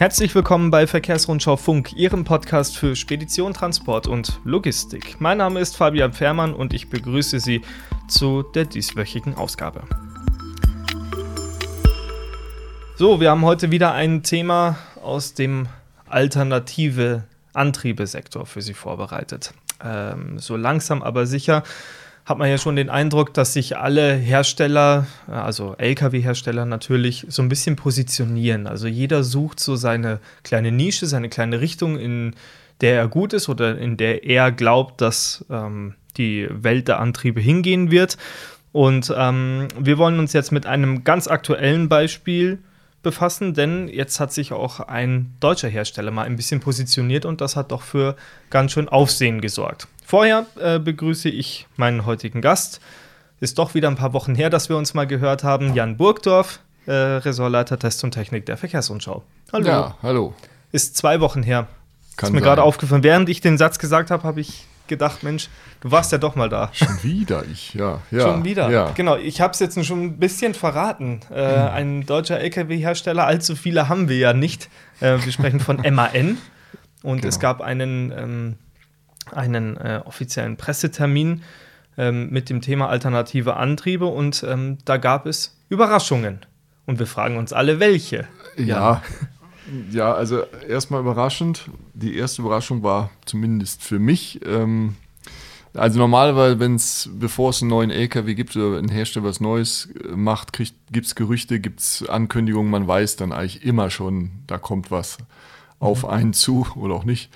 Herzlich willkommen bei Verkehrsrundschau Funk, Ihrem Podcast für Spedition, Transport und Logistik. Mein Name ist Fabian Fährmann und ich begrüße Sie zu der dieswöchigen Ausgabe. So, wir haben heute wieder ein Thema aus dem alternative Antriebesektor für Sie vorbereitet. Ähm, so langsam aber sicher hat man ja schon den Eindruck, dass sich alle Hersteller, also Lkw-Hersteller natürlich, so ein bisschen positionieren. Also jeder sucht so seine kleine Nische, seine kleine Richtung, in der er gut ist oder in der er glaubt, dass ähm, die Welt der Antriebe hingehen wird. Und ähm, wir wollen uns jetzt mit einem ganz aktuellen Beispiel befassen, denn jetzt hat sich auch ein deutscher Hersteller mal ein bisschen positioniert und das hat doch für ganz schön Aufsehen gesorgt. Vorher äh, begrüße ich meinen heutigen Gast. Ist doch wieder ein paar Wochen her, dass wir uns mal gehört haben. Jan Burgdorf, äh, Ressortleiter Test und Technik der Verkehrsrundschau. Hallo. Ja, hallo. Ist zwei Wochen her. Kann ist mir gerade aufgefallen. Während ich den Satz gesagt habe, habe ich gedacht, Mensch, du warst ja doch mal da. Schon wieder, ich, ja. ja schon wieder, ja. genau. Ich habe es jetzt schon ein bisschen verraten. Äh, hm. Ein deutscher LKW-Hersteller, allzu viele haben wir ja nicht. Äh, wir sprechen von MAN. Und genau. es gab einen, ähm, einen äh, offiziellen Pressetermin ähm, mit dem Thema alternative Antriebe und ähm, da gab es Überraschungen. Und wir fragen uns alle, welche. Ja. ja. Ja, also erstmal überraschend. Die erste Überraschung war zumindest für mich. Ähm, also normalerweise, wenn es, bevor es einen neuen LKW gibt oder ein Hersteller was Neues äh, macht, gibt es Gerüchte, gibt es Ankündigungen, man weiß dann eigentlich immer schon, da kommt was auf mhm. einen zu oder auch nicht.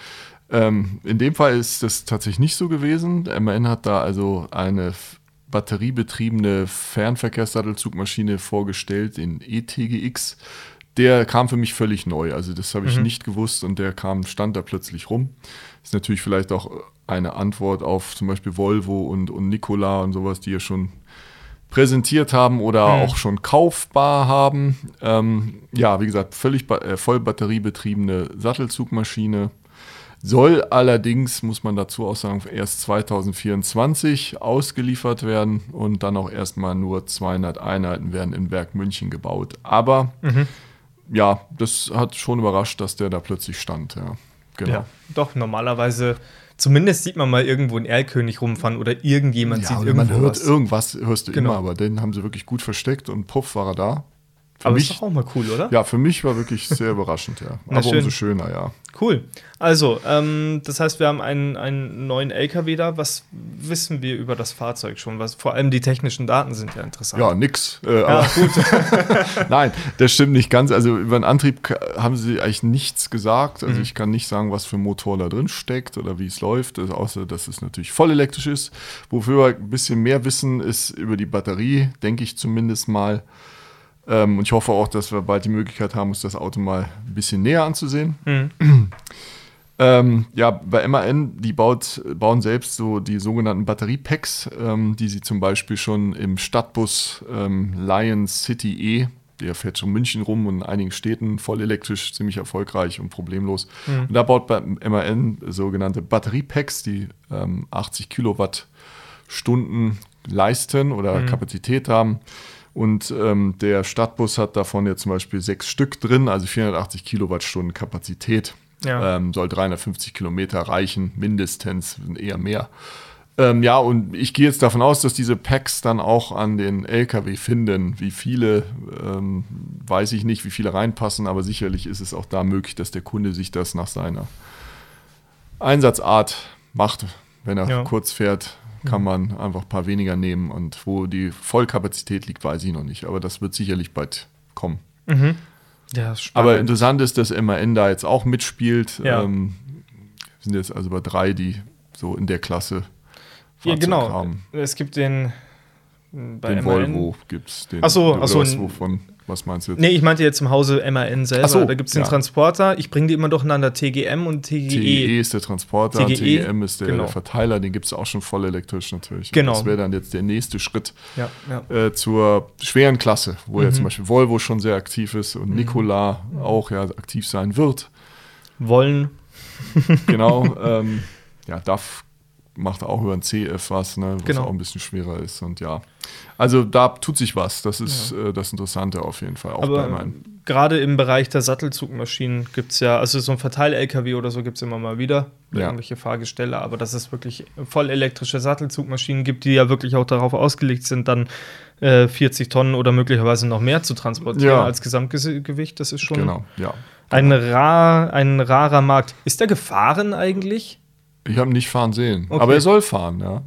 Ähm, in dem Fall ist das tatsächlich nicht so gewesen. MAN hat da also eine batteriebetriebene Fernverkehrssattelzugmaschine vorgestellt, in ETGX der kam für mich völlig neu. Also das habe ich mhm. nicht gewusst und der kam, stand da plötzlich rum. Ist natürlich vielleicht auch eine Antwort auf zum Beispiel Volvo und, und Nikola und sowas, die ja schon präsentiert haben oder mhm. auch schon kaufbar haben. Ähm, ja, wie gesagt, völlig äh, voll batteriebetriebene Sattelzugmaschine. Soll allerdings, muss man dazu auch sagen, erst 2024 ausgeliefert werden und dann auch erstmal nur 200 Einheiten werden in Werk München gebaut. Aber mhm ja, das hat schon überrascht, dass der da plötzlich stand. Ja, genau. Ja, doch, normalerweise, zumindest sieht man mal irgendwo einen Erlkönig rumfahren oder irgendjemand ja, sieht irgendwo man hört was. irgendwas, hörst du genau. immer, aber den haben sie wirklich gut versteckt und puff war er da. Für Aber mich, ist doch auch mal cool, oder? Ja, für mich war wirklich sehr überraschend, ja. Aber schön. umso schöner, ja. Cool. Also, ähm, das heißt, wir haben einen, einen neuen LKW da. Was wissen wir über das Fahrzeug schon? Was, vor allem die technischen Daten sind ja interessant. Ja, nix. Äh, ja, gut. Nein, das stimmt nicht ganz. Also, über den Antrieb haben sie eigentlich nichts gesagt. Also, mhm. ich kann nicht sagen, was für ein Motor da drin steckt oder wie es läuft, also, außer dass es natürlich voll elektrisch ist. Wofür wir ein bisschen mehr wissen, ist über die Batterie, denke ich zumindest mal. Ähm, und ich hoffe auch, dass wir bald die Möglichkeit haben, uns das Auto mal ein bisschen näher anzusehen. Mhm. Ähm, ja, bei MAN, die baut, bauen selbst so die sogenannten Batteriepacks, ähm, die sie zum Beispiel schon im Stadtbus ähm, Lion City E, der fährt schon München rum und in einigen Städten voll elektrisch, ziemlich erfolgreich und problemlos. Mhm. Und da baut bei MAN sogenannte Batteriepacks, die 80 ähm, Kilowattstunden leisten oder mhm. Kapazität haben. Und ähm, der Stadtbus hat davon jetzt zum Beispiel sechs Stück drin, also 480 Kilowattstunden Kapazität. Ja. Ähm, soll 350 Kilometer reichen, mindestens, eher mehr. Ähm, ja, und ich gehe jetzt davon aus, dass diese Packs dann auch an den LKW finden. Wie viele, ähm, weiß ich nicht, wie viele reinpassen, aber sicherlich ist es auch da möglich, dass der Kunde sich das nach seiner Einsatzart macht, wenn er ja. kurz fährt, kann mhm. man einfach ein paar weniger nehmen. Und wo die Vollkapazität liegt, weiß ich noch nicht. Aber das wird sicherlich bald kommen. Mhm. Ja, Aber interessant ist, dass MAN da jetzt auch mitspielt. Ja. Ähm, sind jetzt also bei drei, die so in der Klasse Fahrzeug ja, genau. haben. Es gibt den bei den MAN. Volvo gibt es den. Achso, achso. Wovon was meinst du jetzt? Nee, ich meinte jetzt im Hause MAN selber. So, da gibt es den ja. Transporter. Ich bringe die immer durcheinander. TGM und TGE. TGE ist der Transporter, TGE, TGM ist der, genau. Verteiler. Den gibt es auch schon voll elektrisch natürlich. Genau. Das wäre dann jetzt der nächste Schritt ja, ja. Äh, zur schweren Klasse, wo mhm. ja zum Beispiel Volvo schon sehr aktiv ist und mhm. Nikola auch ja aktiv sein wird. Wollen. genau. Ähm, ja, DAF macht auch über ein CF was, ne, was genau. auch ein bisschen schwerer ist. Und ja, also da tut sich was. Das ist ja. äh, das Interessante auf jeden Fall. Auch Aber bei meinen. gerade im Bereich der Sattelzugmaschinen gibt es ja, also so ein Verteil-LKW oder so gibt es immer mal wieder, ja. irgendwelche Fahrgestelle, aber dass es wirklich voll elektrische Sattelzugmaschinen gibt, die ja wirklich auch darauf ausgelegt sind, dann äh, 40 Tonnen oder möglicherweise noch mehr zu transportieren ja. als Gesamtgewicht, das ist schon genau, ja. ein, rar, ein rarer Markt. Ist der gefahren eigentlich? Ich habe ihn nicht fahren sehen, okay. aber er soll fahren, ja.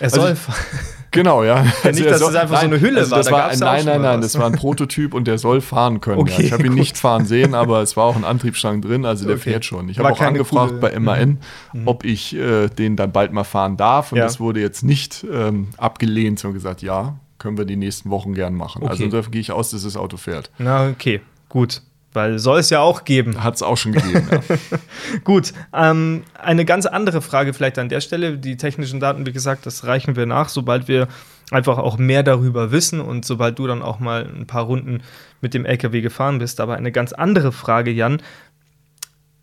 Er also soll fahren. Genau, ja. ja nicht, dass es einfach nein, so eine Hülle also war. Da war ein, nein, nein, nein, das war ein Prototyp und der soll fahren können. Okay, ja. Ich habe ihn nicht fahren sehen, aber es war auch ein Antriebsstrang drin, also der okay. fährt schon. Ich habe auch angefragt coole, bei MAN, mhm. ob ich äh, den dann bald mal fahren darf und ja. das wurde jetzt nicht ähm, abgelehnt, sondern gesagt, ja, können wir die nächsten Wochen gern machen. Also okay. Also davon gehe ich aus, dass das Auto fährt. Na, okay, gut. Weil soll es ja auch geben. Hat es auch schon gegeben, ja. Gut, ähm, eine ganz andere Frage vielleicht an der Stelle. Die technischen Daten, wie gesagt, das reichen wir nach, sobald wir einfach auch mehr darüber wissen und sobald du dann auch mal ein paar Runden mit dem LKW gefahren bist. Aber eine ganz andere Frage, Jan.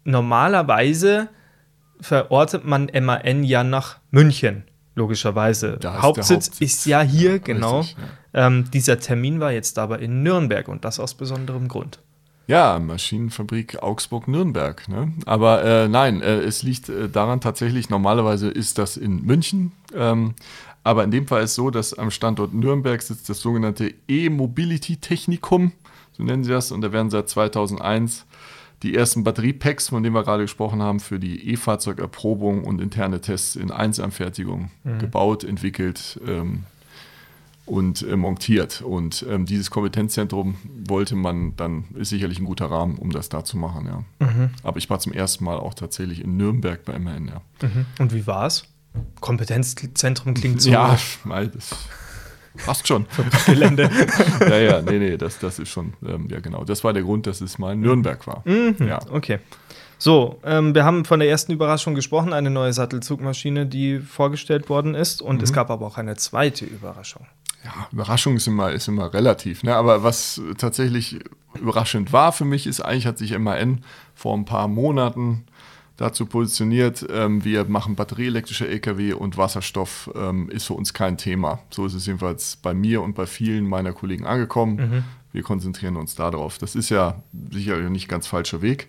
Normalerweise verortet man MAN ja nach München, logischerweise. Da Hauptsitz ist, Hauptsitz. ist ja hier, genau. Richtig, ja. Ähm, dieser Termin war jetzt aber in Nürnberg und das aus besonderem Grund. Ja, Maschinenfabrik Augsburg-Nürnberg. Ne? Aber äh, nein, äh, es liegt äh, daran tatsächlich, normalerweise ist das in München. Ähm, aber in dem Fall ist es so, dass am Standort Nürnberg sitzt das sogenannte E-Mobility-Technikum, so nennen sie das. Und da werden seit 2001 die ersten Batteriepacks, von denen wir gerade gesprochen haben, für die E-Fahrzeugerprobung und interne Tests in Einzelanfertigung mhm. gebaut, entwickelt, ähm, und äh, montiert. Und ähm, dieses Kompetenzzentrum wollte man dann, ist sicherlich ein guter Rahmen, um das da zu machen, ja. Mhm. Aber ich war zum ersten Mal auch tatsächlich in Nürnberg bei MN, ja. Mhm. Und wie war es? Kompetenzzentrum klingt so. Ja, mal, das passt schon. Gelände. ja, ja, nee, nee, das, das ist schon, ähm, ja genau. Das war der Grund, dass es mal in Nürnberg war. Mhm. Ja. Okay. So, ähm, wir haben von der ersten Überraschung gesprochen, eine neue Sattelzugmaschine, die vorgestellt worden ist. Und mhm. es gab aber auch eine zweite Überraschung ja, Überraschung ist immer, ist immer relativ. Ne? Aber was tatsächlich überraschend war für mich, ist eigentlich hat sich MAN vor ein paar Monaten dazu positioniert, ähm, wir machen batterieelektrische Lkw und Wasserstoff ähm, ist für uns kein Thema. So ist es jedenfalls bei mir und bei vielen meiner Kollegen angekommen. Mhm. Wir konzentrieren uns darauf. Das ist ja sicherlich nicht ganz falscher Weg.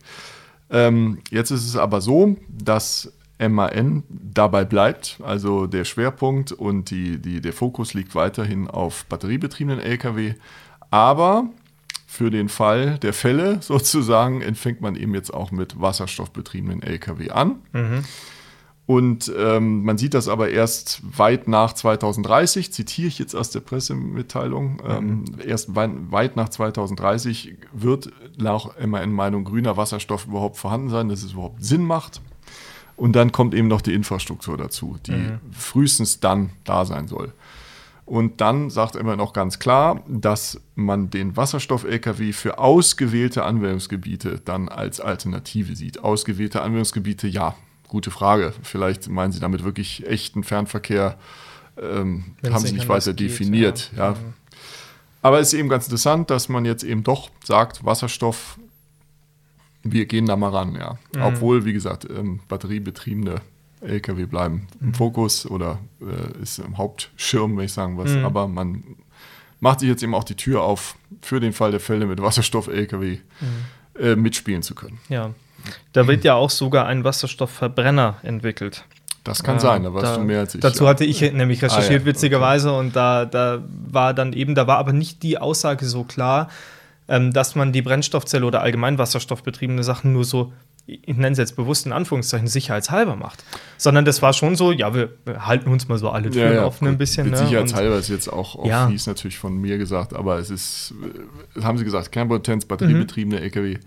Ähm, jetzt ist es aber so, dass MAN dabei bleibt. Also der Schwerpunkt und die, die, der Fokus liegt weiterhin auf batteriebetriebenen Lkw. Aber für den Fall der Fälle sozusagen fängt man eben jetzt auch mit wasserstoffbetriebenen Lkw an. Mhm. Und ähm, man sieht das aber erst weit nach 2030, zitiere ich jetzt aus der Pressemitteilung, ähm, mhm. erst weit, weit, nach 2030 wird nach MAN-Meinung grüner Wasserstoff überhaupt vorhanden sein, dass es überhaupt Sinn macht. Und dann kommt eben noch die Infrastruktur dazu, die mhm. frühestens dann da sein soll. Und dann sagt er immer noch ganz klar, dass man den Wasserstoff-Lkw für ausgewählte Anwendungsgebiete dann als Alternative sieht. Ausgewählte Anwendungsgebiete, ja, gute Frage. Vielleicht meinen Sie damit wirklich echten Fernverkehr, ähm, haben Sie nicht weiter geht, definiert. Ja. ja. Mhm. Aber es ist eben ganz interessant, dass man jetzt eben doch sagt, Wasserstoff wir gehen da mal ran, ja. Mhm. Obwohl, wie gesagt, ähm, batteriebetriebene LKW bleiben im mhm. Fokus oder äh, ist im Hauptschirm, wenn ich sagen was. Mhm. Aber man macht sich jetzt eben auch die Tür auf, für den Fall der Fälle mit Wasserstoff-LKW mhm. äh, mitspielen zu können. Ja. Da wird ja auch sogar ein Wasserstoffverbrenner entwickelt. Das kann äh, sein, da warst da, du mehr als ich. Dazu ja. hatte ich nämlich recherchiert, ah, ja. witzigerweise, okay. und da, da war dann eben, da war aber nicht die Aussage so klar, ähm, dass man die Brennstoffzelle oder allgemein wasserstoffbetriebene Sachen nur so, ich nenne es jetzt bewusst in Anführungszeichen, sicherheitshalber macht. Sondern das war schon so, ja, wir halten uns mal so alle Türen ja, ja, offen ein bisschen. Ne? Sicherheitshalber ist jetzt auch, auch ja. fies natürlich von mir gesagt, aber es ist, äh, haben sie gesagt, Kernpotenz, batteriebetriebene mhm. LKW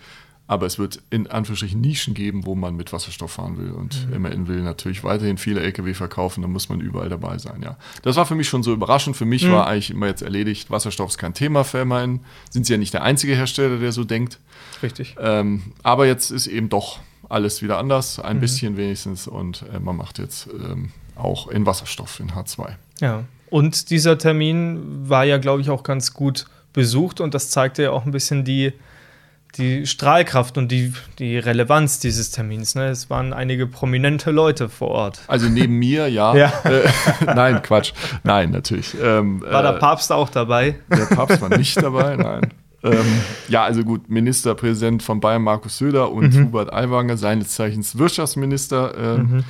aber es wird in Anführungsstrichen Nischen geben, wo man mit Wasserstoff fahren will. Und mhm. MAN will natürlich weiterhin viele Lkw verkaufen, da muss man überall dabei sein, ja. Das war für mich schon so überraschend. Für mich mhm. war eigentlich immer jetzt erledigt, Wasserstoff ist kein Thema für MAN. Sind sie ja nicht der einzige Hersteller, der so denkt. Richtig. Ähm, aber jetzt ist eben doch alles wieder anders, ein mhm. bisschen wenigstens. Und äh, man macht jetzt ähm, auch in Wasserstoff, in H2. Ja. Und dieser Termin war ja, glaube ich, auch ganz gut besucht und das zeigte ja auch ein bisschen die die Strahlkraft und die, die Relevanz dieses Termins. Ne? Es waren einige prominente Leute vor Ort. Also neben mir, ja. ja. Äh, nein, Quatsch. Nein, natürlich. Ähm, war der äh, Papst auch dabei? Der Papst war nicht dabei, nein. ähm, ja, also gut, Ministerpräsident von Bayern Markus Söder und mhm. Hubert Aiwanger, seines Zeichens Wirtschaftsminister äh, mhm.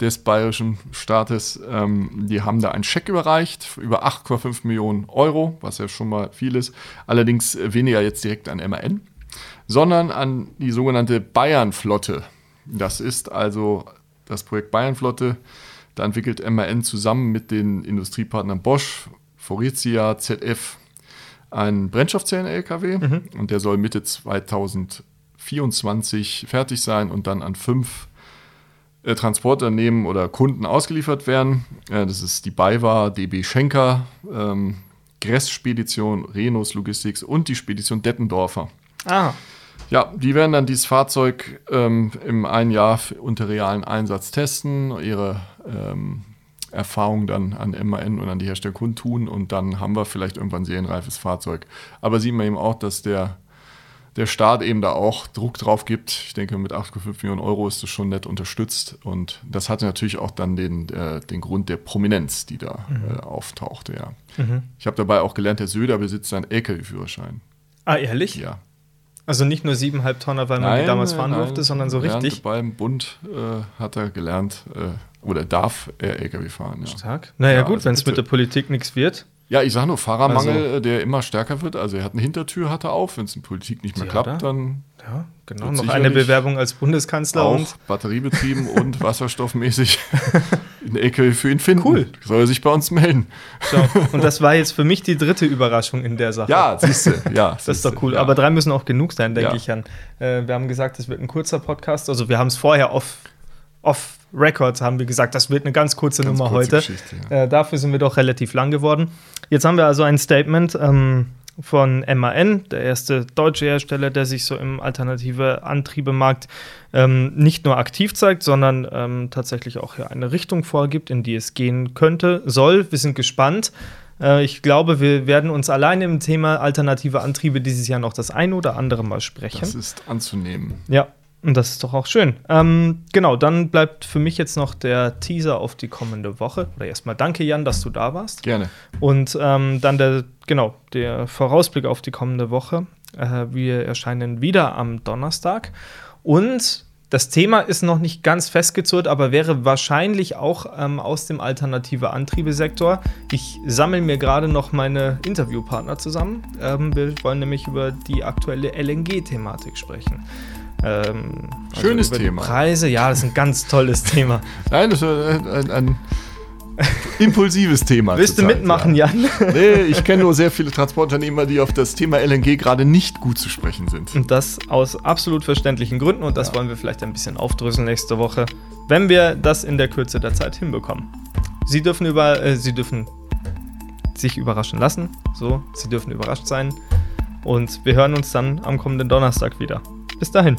des bayerischen Staates, ähm, die haben da einen Scheck überreicht über 8,5 Millionen Euro, was ja schon mal viel ist. Allerdings weniger jetzt direkt an MAN, sondern an die sogenannte Bayernflotte. Das ist also das Projekt Bayernflotte. Da entwickelt MAN zusammen mit den Industriepartnern Bosch, Faurecia, ZF einen Brennstoffzellen-LKW mhm. und der soll Mitte 2024 fertig sein und dann an fünf äh, Transportunternehmen oder Kunden ausgeliefert werden. Äh, das ist die BayWa, DB Schenker, ähm, Gress Spedition, Renos Logistics und die Spedition Dettendorfer. Ah. Ja, die werden dann dieses Fahrzeug ähm, im einen Jahr unter realen Einsatz testen, ihre ähm, Erfahrung dann an MAN und an die Hersteller kundtun und dann haben wir vielleicht irgendwann ein serienreifes Fahrzeug. Aber sieht man eben auch, dass der, der Staat eben da auch Druck drauf gibt. Ich denke, mit 8,5 Millionen Euro ist das schon nett unterstützt und das hatte natürlich auch dann den, äh, den Grund der Prominenz, die da mhm. äh, auftauchte. Ja. Mhm. Ich habe dabei auch gelernt, der Söder besitzt einen LKW-Führerschein. Ah, ehrlich? Ja. Also nicht nur 7,5 Tonner, weil man nein, die damals fahren nein, durfte, sondern so richtig. Beim Bund äh, hat er gelernt, äh, oder darf er LKW fahren. Ja. Stark. Naja, ja, gut, also wenn es mit der Politik nichts wird. Ja, ich sage nur, Fahrermangel, also, der immer stärker wird. Also er hat eine Hintertür, hat er auf. Wenn es in Politik nicht mehr klappt, dann. Ja, genau. Noch eine Bewerbung als Bundeskanzler. Auch und batteriebetrieben und wasserstoffmäßig ein LKW für ihn finden. Cool. Soll er sich bei uns melden. So, und das war jetzt für mich die dritte Überraschung in der Sache. Ja, siehst du. Ja, das ist doch cool. Ja. Aber drei müssen auch genug sein, denke ja. ich an. Äh, wir haben gesagt, es wird ein kurzer Podcast. Also wir haben es vorher off, off Records haben wir gesagt, das wird eine ganz kurze ganz Nummer kurze heute. Ja. Äh, dafür sind wir doch relativ lang geworden. Jetzt haben wir also ein Statement ähm, von MAN, der erste deutsche Hersteller, der sich so im alternative Antriebemarkt ähm, nicht nur aktiv zeigt, sondern ähm, tatsächlich auch hier eine Richtung vorgibt, in die es gehen könnte, soll. Wir sind gespannt. Äh, ich glaube, wir werden uns alleine im Thema alternative Antriebe dieses Jahr noch das ein oder andere Mal sprechen. Das ist anzunehmen. Ja, und das ist doch auch schön. Ähm, genau, dann bleibt für mich jetzt noch der Teaser auf die kommende Woche. Oder erstmal danke, Jan, dass du da warst. Gerne. Und ähm, dann der, genau, der Vorausblick auf die kommende Woche. Äh, wir erscheinen wieder am Donnerstag. Und das Thema ist noch nicht ganz festgezurrt, aber wäre wahrscheinlich auch ähm, aus dem alternative Antriebesektor. Ich sammle mir gerade noch meine Interviewpartner zusammen. Ähm, wir wollen nämlich über die aktuelle LNG-Thematik sprechen. Ähm, also Schönes Thema. Preise, ja, das ist ein ganz tolles Thema. Nein, das ist ein, ein, impulsives Thema. Willst du mitmachen, ja. Jan? nee, ich kenne nur sehr viele Transportunternehmer, die auf das Thema LNG gerade nicht gut zu sprechen sind. Und das aus absolut verständlichen Gründen und das ja. wollen wir vielleicht ein bisschen aufdröseln nächste Woche, wenn wir das in der Kürze der Zeit hinbekommen. Sie dürfen über, äh, Sie dürfen sich überraschen lassen. So, Sie dürfen überrascht sein. Und wir hören uns dann am kommenden Donnerstag wieder. Bis dahin.